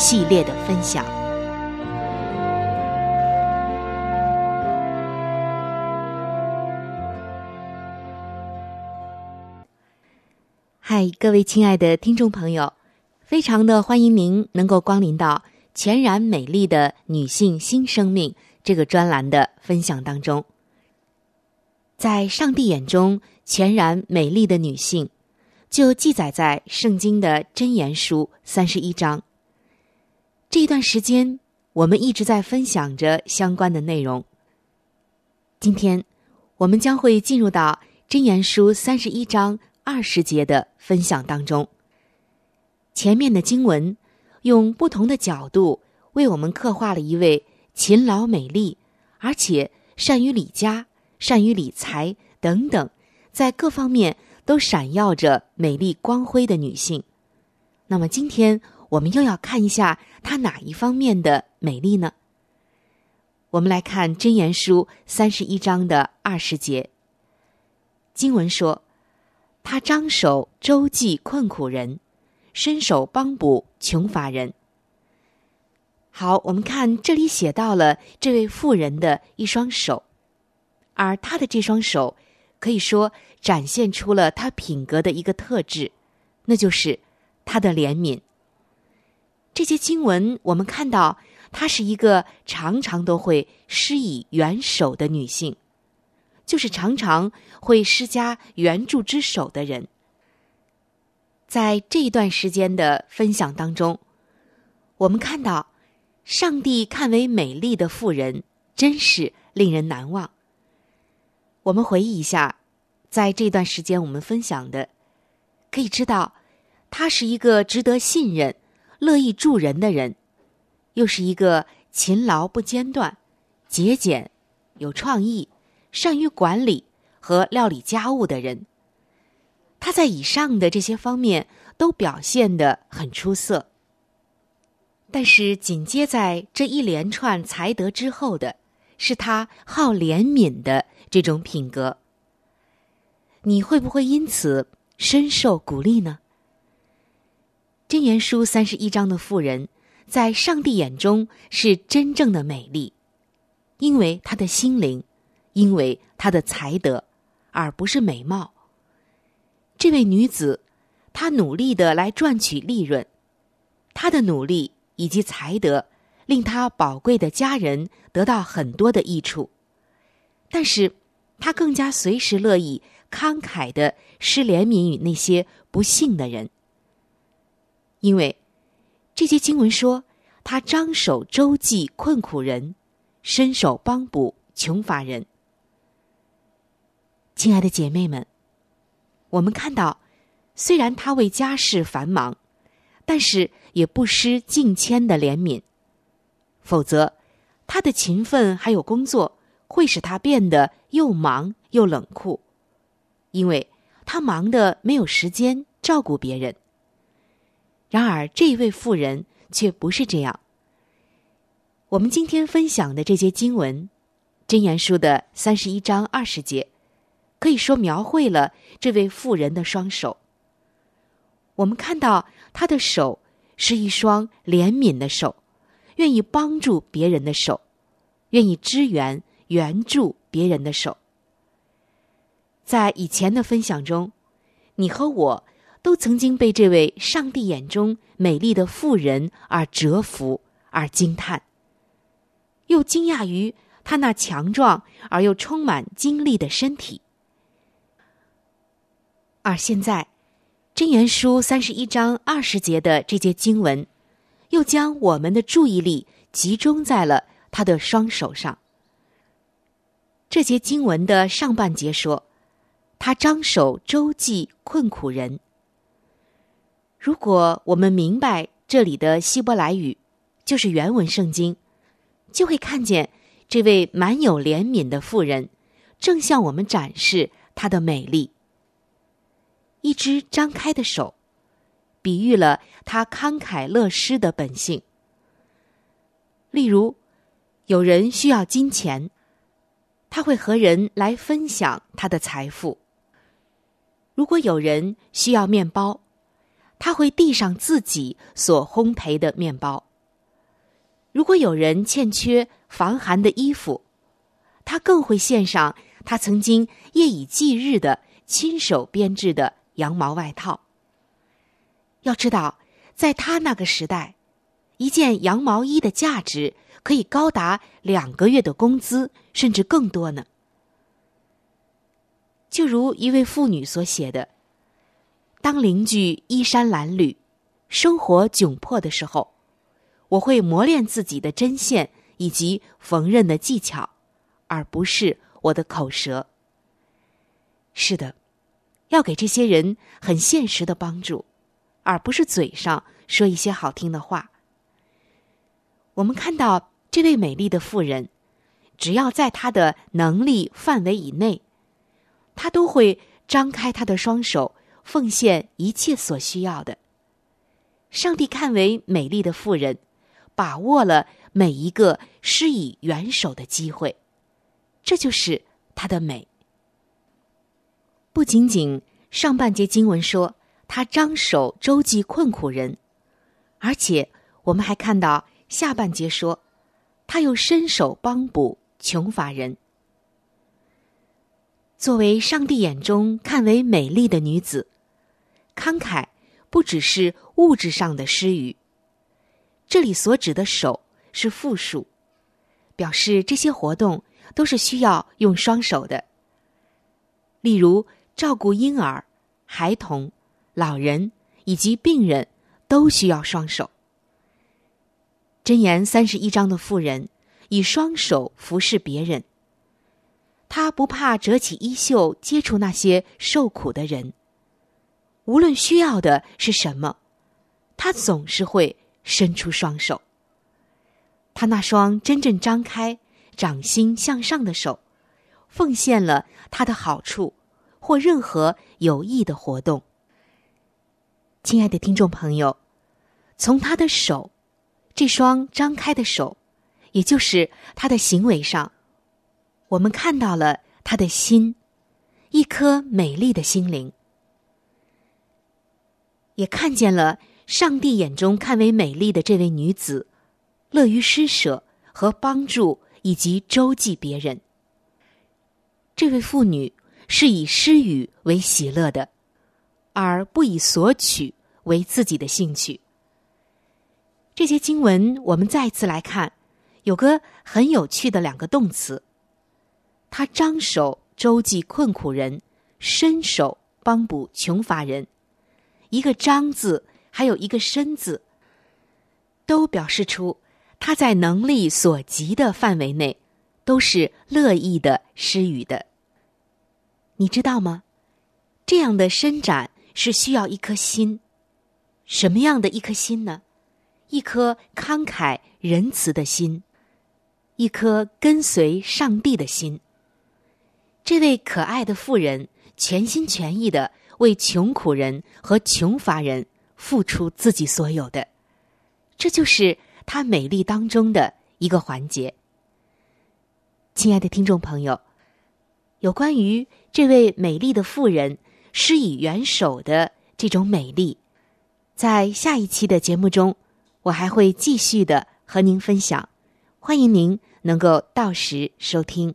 系列的分享。嗨，各位亲爱的听众朋友，非常的欢迎您能够光临到《全然美丽的女性新生命》这个专栏的分享当中。在上帝眼中，全然美丽的女性，就记载在圣经的箴言书三十一章。这一段时间，我们一直在分享着相关的内容。今天，我们将会进入到《真言书》三十一章二十节的分享当中。前面的经文用不同的角度为我们刻画了一位勤劳、美丽，而且善于理家、善于理财等等，在各方面都闪耀着美丽光辉的女性。那么，今天。我们又要看一下他哪一方面的美丽呢？我们来看《真言书》三十一章的二十节。经文说：“他张手周济困苦人，伸手帮补穷乏人。”好，我们看这里写到了这位妇人的一双手，而他的这双手可以说展现出了他品格的一个特质，那就是他的怜悯。这些经文，我们看到她是一个常常都会施以援手的女性，就是常常会施加援助之手的人。在这一段时间的分享当中，我们看到上帝看为美丽的妇人，真是令人难忘。我们回忆一下，在这段时间我们分享的，可以知道，她是一个值得信任。乐意助人的人，又是一个勤劳不间断、节俭、有创意、善于管理和料理家务的人。他在以上的这些方面都表现的很出色。但是紧接在这一连串才德之后的，是他好怜悯的这种品格。你会不会因此深受鼓励呢？箴言书三十一章的妇人，在上帝眼中是真正的美丽，因为她的心灵，因为她的才德，而不是美貌。这位女子，她努力的来赚取利润，她的努力以及才德，令她宝贵的家人得到很多的益处，但是她更加随时乐意。慷慨的施怜悯与那些不幸的人，因为这些经文说他张手周济困苦人，伸手帮补穷乏人。亲爱的姐妹们，我们看到，虽然他为家事繁忙，但是也不失敬谦的怜悯，否则他的勤奋还有工作会使他变得又忙又冷酷。因为他忙的没有时间照顾别人。然而，这一位妇人却不是这样。我们今天分享的这些经文，《箴言书》的三十一章二十节，可以说描绘了这位妇人的双手。我们看到她的手是一双怜悯的手，愿意帮助别人的手，愿意支援援助别人的手。在以前的分享中，你和我都曾经被这位上帝眼中美丽的妇人而折服，而惊叹，又惊讶于她那强壮而又充满精力的身体。而现在，《真言书》三十一章二十节的这节经文，又将我们的注意力集中在了他的双手上。这节经文的上半节说。他张手周济困苦人。如果我们明白这里的希伯来语，就是原文圣经，就会看见这位满有怜悯的妇人，正向我们展示她的美丽。一只张开的手，比喻了她慷慨乐施的本性。例如，有人需要金钱，他会和人来分享他的财富。如果有人需要面包，他会递上自己所烘焙的面包；如果有人欠缺防寒的衣服，他更会献上他曾经夜以继日的亲手编制的羊毛外套。要知道，在他那个时代，一件羊毛衣的价值可以高达两个月的工资，甚至更多呢。就如一位妇女所写的：“当邻居衣衫褴褛、生活窘迫的时候，我会磨练自己的针线以及缝纫的技巧，而不是我的口舌。”是的，要给这些人很现实的帮助，而不是嘴上说一些好听的话。我们看到这位美丽的妇人，只要在她的能力范围以内。她都会张开她的双手，奉献一切所需要的。上帝看为美丽的妇人，把握了每一个施以援手的机会，这就是她的美。不仅仅上半节经文说他张手周济困苦人，而且我们还看到下半节说，他又伸手帮补穷乏人。作为上帝眼中看为美丽的女子，慷慨不只是物质上的施予。这里所指的手是复数，表示这些活动都是需要用双手的。例如，照顾婴儿、孩童、老人以及病人，都需要双手。箴言三十一章的妇人以双手服侍别人。他不怕折起衣袖接触那些受苦的人，无论需要的是什么，他总是会伸出双手。他那双真正张开、掌心向上的手，奉献了他的好处或任何有益的活动。亲爱的听众朋友，从他的手，这双张开的手，也就是他的行为上。我们看到了他的心，一颗美丽的心灵，也看见了上帝眼中看为美丽的这位女子，乐于施舍和帮助以及周济别人。这位妇女是以施予为喜乐的，而不以索取为自己的兴趣。这些经文我们再次来看，有个很有趣的两个动词。他张手周济困苦人，伸手帮补穷乏人。一个“张”字，还有一个“伸”字，都表示出他在能力所及的范围内，都是乐意的施予的。你知道吗？这样的伸展是需要一颗心，什么样的一颗心呢？一颗慷慨仁慈的心，一颗跟随上帝的心。这位可爱的妇人全心全意的为穷苦人和穷乏人付出自己所有的，这就是她美丽当中的一个环节。亲爱的听众朋友，有关于这位美丽的妇人施以援手的这种美丽，在下一期的节目中，我还会继续的和您分享。欢迎您能够到时收听。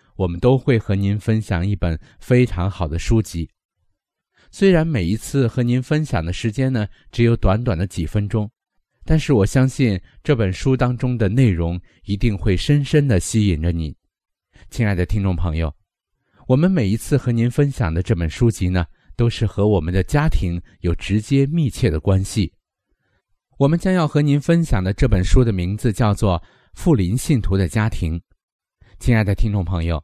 我们都会和您分享一本非常好的书籍，虽然每一次和您分享的时间呢只有短短的几分钟，但是我相信这本书当中的内容一定会深深的吸引着你，亲爱的听众朋友。我们每一次和您分享的这本书籍呢，都是和我们的家庭有直接密切的关系。我们将要和您分享的这本书的名字叫做《富林信徒的家庭》，亲爱的听众朋友。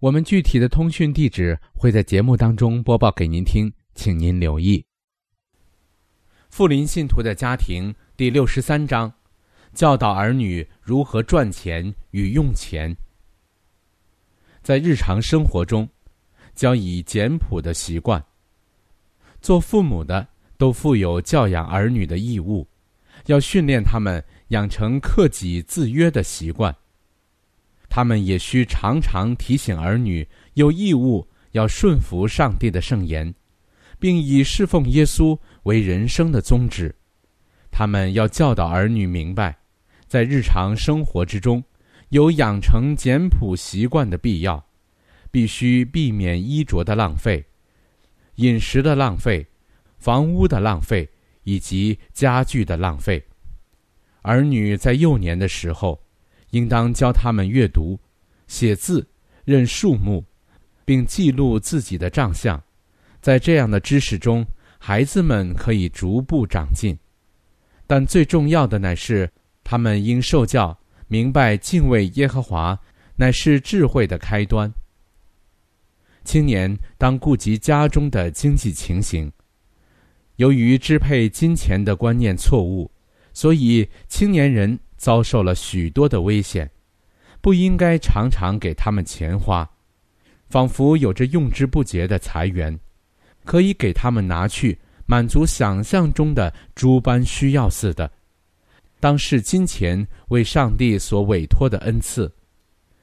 我们具体的通讯地址会在节目当中播报给您听，请您留意。富林信徒的家庭第六十三章，教导儿女如何赚钱与用钱。在日常生活中，教以简朴的习惯。做父母的都负有教养儿女的义务，要训练他们养成克己自约的习惯。他们也需常常提醒儿女有义务要顺服上帝的圣言，并以侍奉耶稣为人生的宗旨。他们要教导儿女明白，在日常生活之中有养成简朴习惯的必要，必须避免衣着的浪费、饮食的浪费、房屋的浪费以及家具的浪费。儿女在幼年的时候。应当教他们阅读、写字、认数目，并记录自己的账项。在这样的知识中，孩子们可以逐步长进。但最重要的乃是，他们应受教明白敬畏耶和华乃是智慧的开端。青年当顾及家中的经济情形。由于支配金钱的观念错误，所以青年人。遭受了许多的危险，不应该常常给他们钱花，仿佛有着用之不竭的财源，可以给他们拿去满足想象中的诸般需要似的。当视金钱为上帝所委托的恩赐，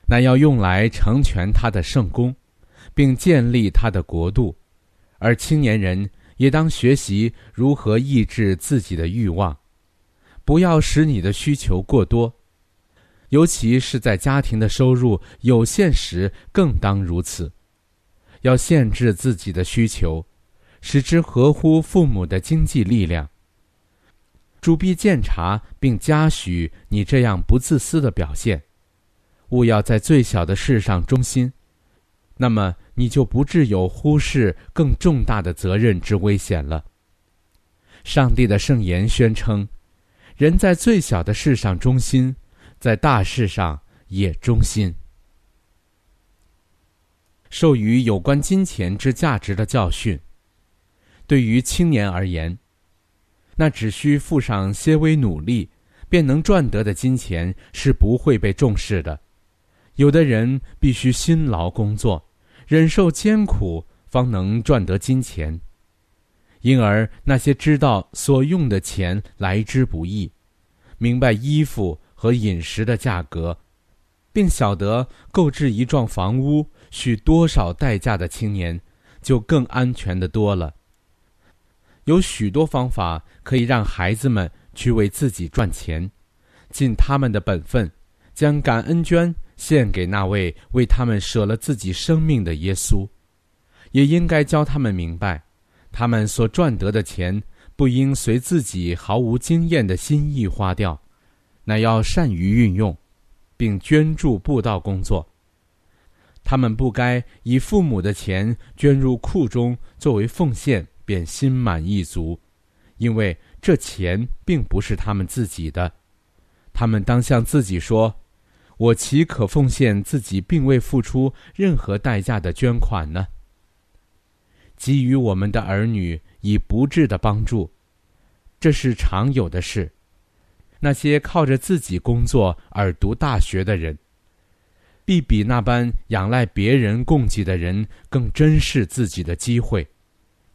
乃要用来成全他的圣功，并建立他的国度。而青年人也当学习如何抑制自己的欲望。不要使你的需求过多，尤其是在家庭的收入有限时，更当如此。要限制自己的需求，使之合乎父母的经济力量。主必鉴察并嘉许你这样不自私的表现，勿要在最小的事上忠心，那么你就不致有忽视更重大的责任之危险了。上帝的圣言宣称：人在最小的事上忠心，在大事上也忠心。授予有关金钱之价值的教训，对于青年而言。那只需付上些微努力，便能赚得的金钱是不会被重视的。有的人必须辛劳工作，忍受艰苦，方能赚得金钱。因而，那些知道所用的钱来之不易，明白衣服和饮食的价格，并晓得购置一幢房屋需多少代价的青年，就更安全的多了。有许多方法可以让孩子们去为自己赚钱，尽他们的本分，将感恩捐献给那位为他们舍了自己生命的耶稣。也应该教他们明白，他们所赚得的钱不应随自己毫无经验的心意花掉，乃要善于运用，并捐助布道工作。他们不该以父母的钱捐入库中作为奉献。便心满意足，因为这钱并不是他们自己的。他们当向自己说：“我岂可奉献自己并未付出任何代价的捐款呢？”给予我们的儿女以不智的帮助，这是常有的事。那些靠着自己工作而读大学的人，必比那般仰赖别人供给的人更珍视自己的机会。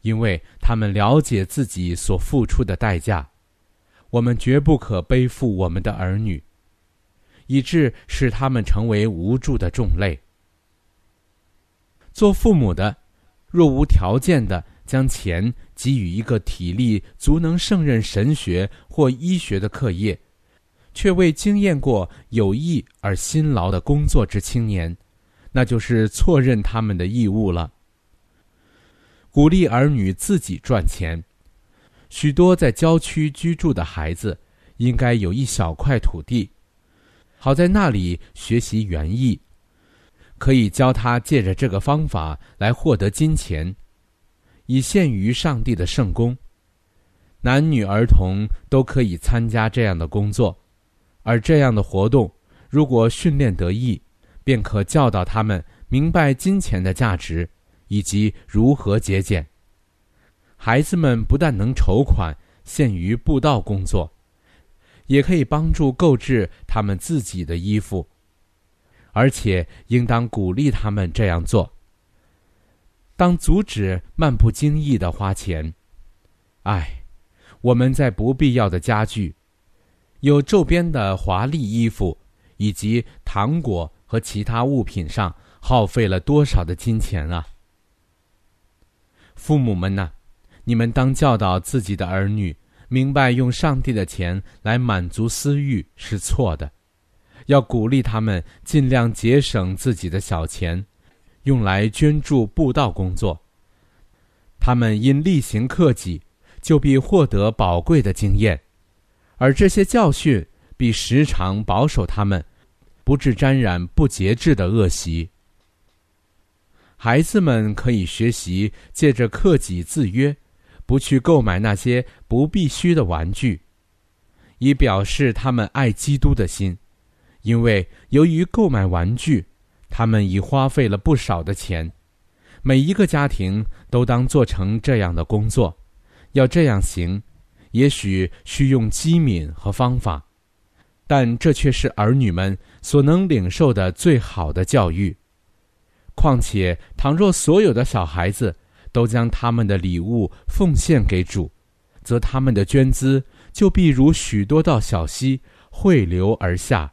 因为他们了解自己所付出的代价，我们绝不可背负我们的儿女，以致使他们成为无助的重类。做父母的，若无条件的将钱给予一个体力足能胜任神学或医学的课业，却未经验过有益而辛劳的工作之青年，那就是错认他们的义务了。鼓励儿女自己赚钱。许多在郊区居住的孩子，应该有一小块土地，好在那里学习园艺，可以教他借着这个方法来获得金钱，以献于上帝的圣功。男女儿童都可以参加这样的工作，而这样的活动，如果训练得意，便可教导他们明白金钱的价值。以及如何节俭。孩子们不但能筹款献于布道工作，也可以帮助购置他们自己的衣服，而且应当鼓励他们这样做。当阻止漫不经意的花钱，唉，我们在不必要的家具、有皱边的华丽衣服以及糖果和其他物品上耗费了多少的金钱啊！父母们呐？你们当教导自己的儿女，明白用上帝的钱来满足私欲是错的，要鼓励他们尽量节省自己的小钱，用来捐助布道工作。他们因例行克己，就必获得宝贵的经验，而这些教训必时常保守他们，不致沾染不节制的恶习。孩子们可以学习借着克己自约，不去购买那些不必须的玩具，以表示他们爱基督的心。因为由于购买玩具，他们已花费了不少的钱。每一个家庭都当做成这样的工作。要这样行，也许需用机敏和方法，但这却是儿女们所能领受的最好的教育。况且，倘若所有的小孩子都将他们的礼物奉献给主，则他们的捐资就必如许多道小溪汇流而下，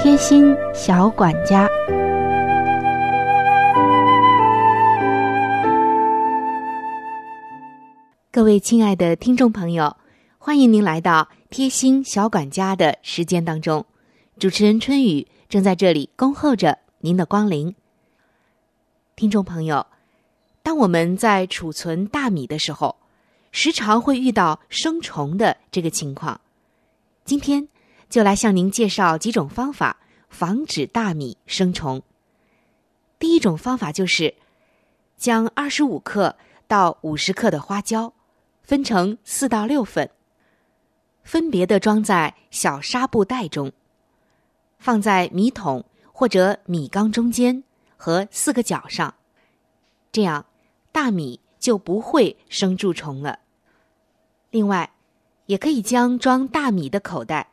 贴心小管家，各位亲爱的听众朋友，欢迎您来到贴心小管家的时间当中。主持人春雨正在这里恭候着您的光临。听众朋友，当我们在储存大米的时候，时常会遇到生虫的这个情况。今天。就来向您介绍几种方法防止大米生虫。第一种方法就是将二十五克到五十克的花椒分成四到六份，分别的装在小纱布袋中，放在米桶或者米缸中间和四个角上，这样大米就不会生蛀虫了。另外，也可以将装大米的口袋。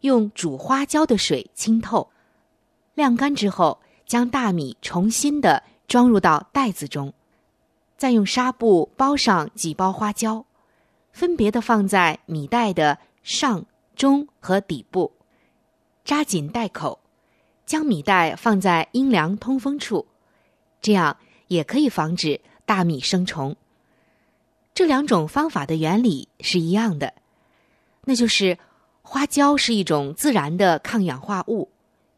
用煮花椒的水浸透，晾干之后，将大米重新的装入到袋子中，再用纱布包上几包花椒，分别的放在米袋的上、中和底部，扎紧袋口，将米袋放在阴凉通风处，这样也可以防止大米生虫。这两种方法的原理是一样的，那就是。花椒是一种自然的抗氧化物，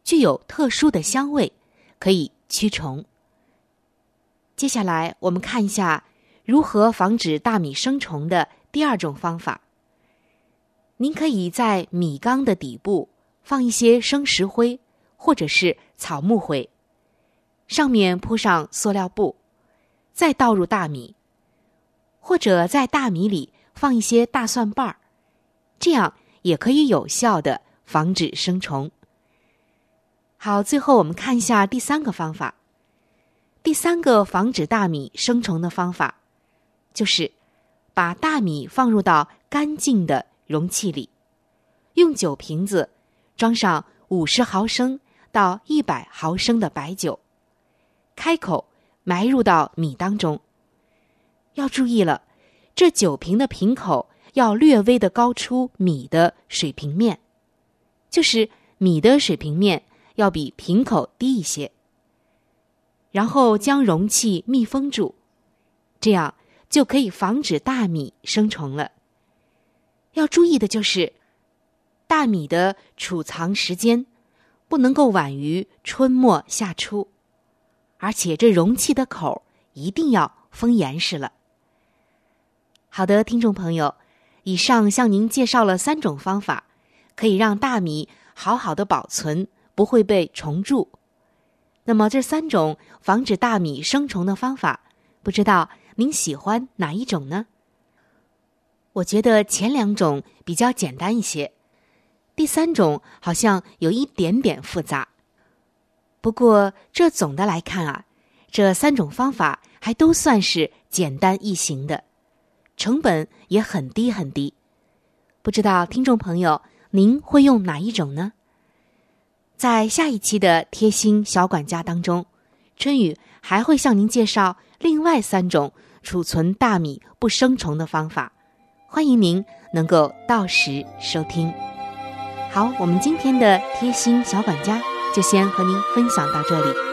具有特殊的香味，可以驱虫。接下来，我们看一下如何防止大米生虫的第二种方法。您可以在米缸的底部放一些生石灰或者是草木灰，上面铺上塑料布，再倒入大米，或者在大米里放一些大蒜瓣儿，这样。也可以有效的防止生虫。好，最后我们看一下第三个方法。第三个防止大米生虫的方法，就是把大米放入到干净的容器里，用酒瓶子装上五十毫升到一百毫升的白酒，开口埋入到米当中。要注意了，这酒瓶的瓶口。要略微的高出米的水平面，就是米的水平面要比瓶口低一些。然后将容器密封住，这样就可以防止大米生虫了。要注意的就是，大米的储藏时间不能够晚于春末夏初，而且这容器的口一定要封严实了。好的，听众朋友。以上向您介绍了三种方法，可以让大米好好的保存，不会被虫蛀。那么这三种防止大米生虫的方法，不知道您喜欢哪一种呢？我觉得前两种比较简单一些，第三种好像有一点点复杂。不过这总的来看啊，这三种方法还都算是简单易行的。成本也很低很低，不知道听众朋友您会用哪一种呢？在下一期的贴心小管家当中，春雨还会向您介绍另外三种储存大米不生虫的方法，欢迎您能够到时收听。好，我们今天的贴心小管家就先和您分享到这里。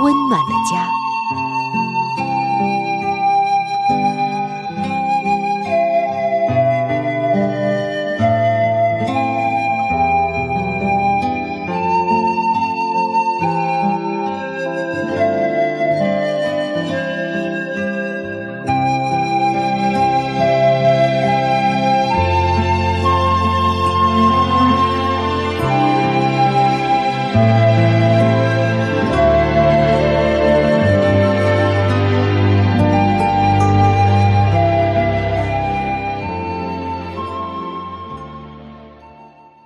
温暖的家。